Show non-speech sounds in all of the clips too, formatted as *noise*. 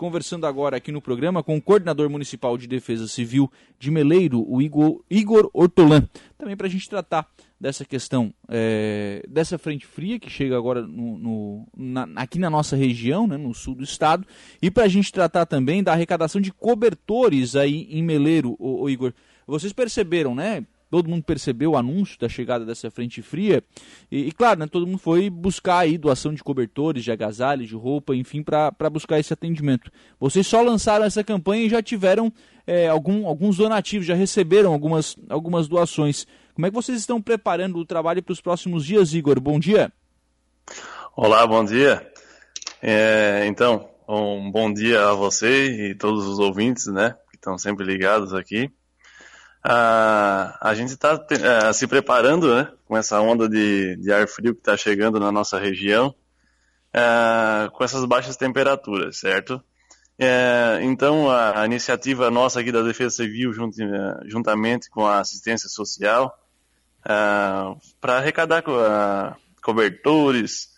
conversando agora aqui no programa com o coordenador municipal de defesa civil de Meleiro, o Igor, Igor Ortolan, também para a gente tratar dessa questão é, dessa frente fria que chega agora no, no, na, aqui na nossa região, né, no sul do estado, e para a gente tratar também da arrecadação de cobertores aí em Meleiro, o, Igor. Vocês perceberam, né? Todo mundo percebeu o anúncio da chegada dessa frente fria e, e claro, né, todo mundo foi buscar aí doação de cobertores, de agasalhos, de roupa, enfim, para buscar esse atendimento. Vocês só lançaram essa campanha e já tiveram é, algum, alguns donativos, já receberam algumas, algumas doações. Como é que vocês estão preparando o trabalho para os próximos dias, Igor? Bom dia. Olá, bom dia. É, então, um bom dia a você e todos os ouvintes, né, que estão sempre ligados aqui. Ah, a gente está uh, se preparando né, com essa onda de, de ar frio que está chegando na nossa região, uh, com essas baixas temperaturas, certo? É, então, a, a, iniciativa nossa aqui da Defesa Civil, junt, juntamente com a assistência social, para arrecadar cobertores,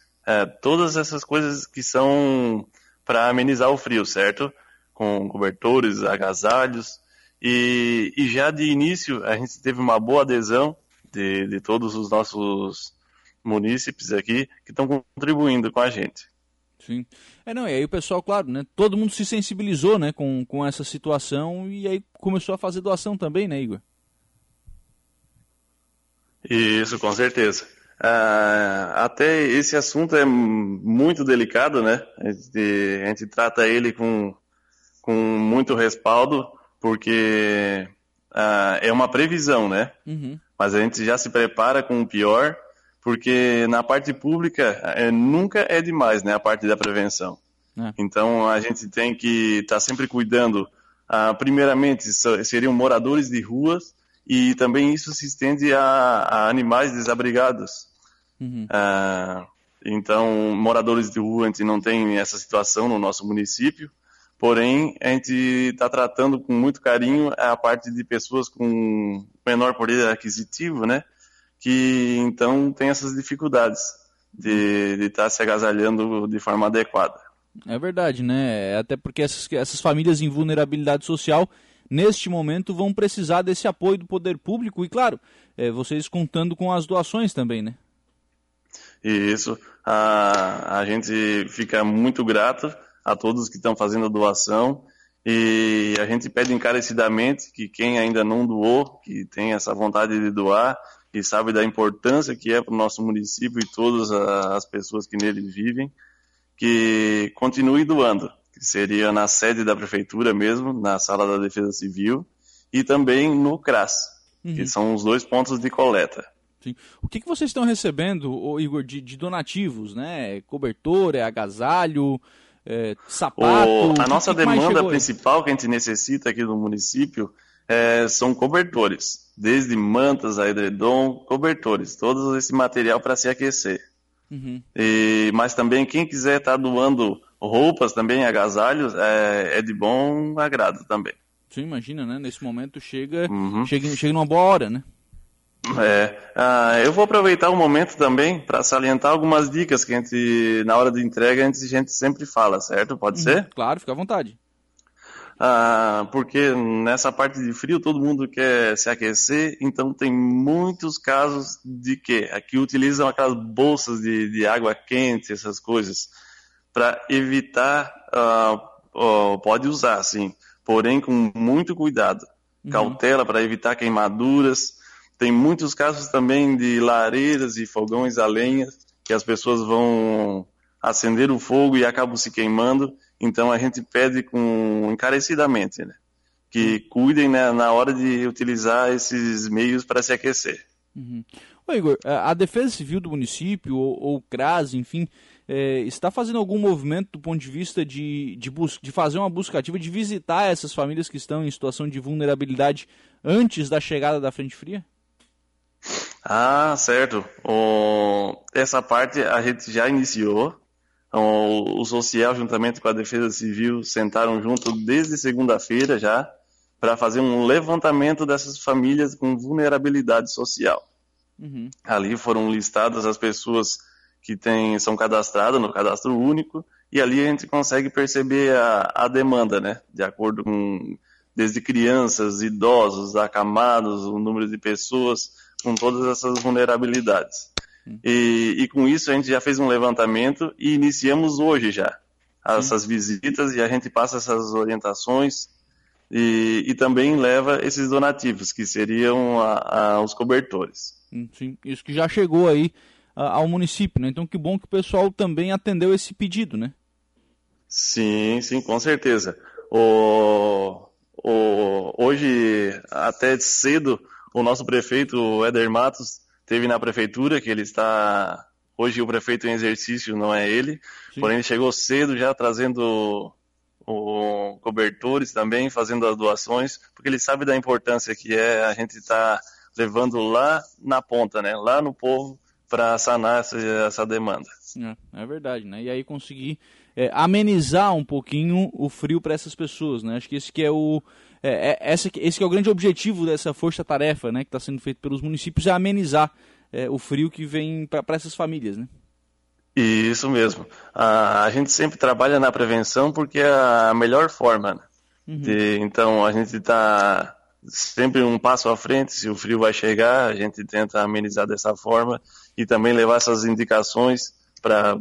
todas essas coisas que são para amenizar o frio, certo? Com cobertores, agasalhos, e, e já de início a gente teve uma boa adesão de, de todos os nossos munícipes aqui que estão contribuindo com a gente. Sim. É, não, e aí o pessoal, claro, né? Todo mundo se sensibilizou, né, com, com essa situação e aí começou a fazer doação também, né, Igor? Isso, com certeza. Ah, até esse assunto é muito delicado, né? A gente, a gente trata ele com, com muito respaldo, porque uh, é uma previsão, né? Uhum. Mas a gente já se prepara com o pior, porque na parte pública é, nunca é demais, né? A parte da prevenção. É. Então a gente tem que estar tá sempre cuidando. Uh, primeiramente, seriam moradores de ruas e também isso se estende a, a animais desabrigados. Uhum. Uh, então, moradores de rua, a gente não tem essa situação no nosso município. Porém, a gente está tratando com muito carinho a parte de pessoas com menor poder aquisitivo, né? Que então tem essas dificuldades de estar tá se agasalhando de forma adequada. É verdade, né? Até porque essas, essas famílias em vulnerabilidade social, neste momento, vão precisar desse apoio do poder público e, claro, é, vocês contando com as doações também, né? Isso. A, a gente fica muito grato a todos que estão fazendo a doação. E a gente pede encarecidamente que quem ainda não doou, que tem essa vontade de doar e sabe da importância que é para o nosso município e todas as pessoas que nele vivem, que continue doando, que seria na sede da prefeitura mesmo, na sala da Defesa Civil, e também no CRAS, uhum. que são os dois pontos de coleta. Sim. O que, que vocês estão recebendo, Igor, de, de donativos, né? Cobertor, é agasalho, é, sapato? O, a nossa demanda principal que a gente necessita aqui no município é, são cobertores, desde mantas a edredom, cobertores, todo esse material para se aquecer. Uhum. E, mas também quem quiser estar tá doando roupas também, agasalhos, é, é, de bom agrado também. Você imagina, né? Nesse momento chega, uhum. chega, chega numa boa hora, né? É, ah, eu vou aproveitar o momento também para salientar algumas dicas que a gente, na hora de entrega, a gente, a gente sempre fala, certo? Pode uhum, ser? Claro, fica à vontade. Ah, porque nessa parte de frio todo mundo quer se aquecer, então tem muitos casos de que aqui utilizam aquelas bolsas de, de água quente, essas coisas, para evitar, ah, oh, pode usar sim, porém com muito cuidado, uhum. cautela para evitar queimaduras, tem muitos casos também de lareiras e fogões a lenha que as pessoas vão acender o fogo e acabam se queimando. Então a gente pede com encarecidamente, né? Que cuidem né, na hora de utilizar esses meios para se aquecer. Uhum. Ô Igor, a Defesa Civil do município, ou, ou o CRAS, enfim, é, está fazendo algum movimento do ponto de vista de, de, de fazer uma busca ativa, de visitar essas famílias que estão em situação de vulnerabilidade antes da chegada da frente fria? Ah, certo. O, essa parte a gente já iniciou. O, o social, juntamente com a Defesa Civil, sentaram junto desde segunda-feira já para fazer um levantamento dessas famílias com vulnerabilidade social. Uhum. Ali foram listadas as pessoas que têm, são cadastradas no cadastro único e ali a gente consegue perceber a, a demanda, né? De acordo com desde crianças, idosos, acamados, o número de pessoas com todas essas vulnerabilidades. E, e, com isso a gente já fez um levantamento e iniciamos hoje já essas visitas e a gente passa essas orientações e, e também leva esses donativos, que seriam a, a, os cobertores. Sim, isso que já chegou aí ao município, né? Então que bom que o pessoal também atendeu esse pedido, né? Sim, sim, com certeza. O, o, hoje, até cedo, o nosso prefeito, o Éder Matos, teve na prefeitura, que ele está. Hoje o prefeito em exercício não é ele, Sim. porém ele chegou cedo já trazendo o, cobertores também, fazendo as doações, porque ele sabe da importância que é a gente estar tá levando lá na ponta, né, lá no povo, para sanar essa, essa demanda. É, é, verdade, né? E aí conseguir é, amenizar um pouquinho o frio para essas pessoas, né? Acho que esse que é o é, é, esse, esse que é o grande objetivo dessa força-tarefa, né? Que está sendo feito pelos municípios é amenizar é, o frio que vem para essas famílias, né? Isso mesmo. A, a, gente sempre trabalha na prevenção porque é a melhor forma. Né? Uhum. De, então a gente está sempre um passo à frente. Se o frio vai chegar, a gente tenta amenizar dessa forma e também levar essas indicações para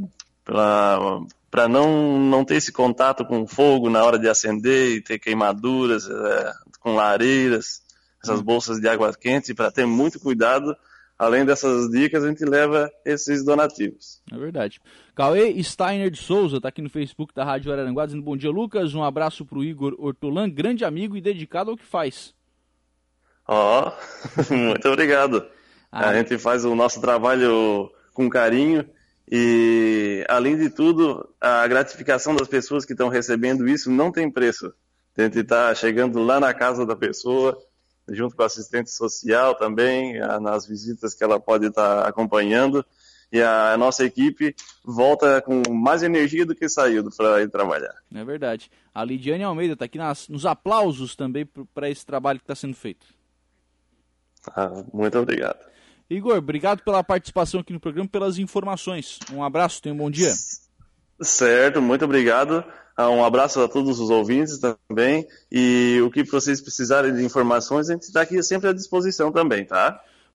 não, não ter esse contato com fogo na hora de acender e ter queimaduras é, com lareiras, essas uhum. bolsas de água quente, para ter muito cuidado. Além dessas dicas, a gente leva esses donativos. É verdade. Cauê Steiner de Souza está aqui no Facebook da Rádio Araranguá dizendo bom dia, Lucas. Um abraço para o Igor Hortolan, grande amigo e dedicado ao que faz. Ó, oh, *laughs* muito obrigado. Ah. A gente faz o nosso trabalho com carinho e, além de tudo, a gratificação das pessoas que estão recebendo isso não tem preço. A gente está chegando lá na casa da pessoa, junto com a assistente social também, nas visitas que ela pode estar tá acompanhando. E a nossa equipe volta com mais energia do que saiu para ir trabalhar. É verdade. A Lidiane Almeida está aqui nas, nos aplausos também para esse trabalho que está sendo feito. Ah, muito obrigado. Igor, obrigado pela participação aqui no programa, pelas informações. Um abraço, tenha um bom dia. Certo, muito obrigado. Ah, um abraço a todos os ouvintes também. E o que vocês precisarem de informações, a gente está aqui sempre à disposição também, tá?